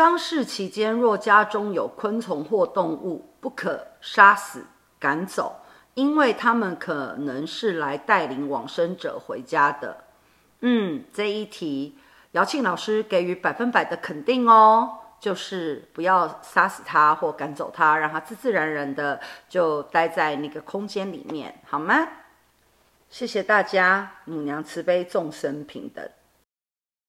丧事期间，若家中有昆虫或动物，不可杀死、赶走，因为他们可能是来带领往生者回家的。嗯，这一题姚庆老师给予百分百的肯定哦，就是不要杀死它或赶走它，让它自自然然的就待在那个空间里面，好吗？谢谢大家，母娘慈悲，众生平等。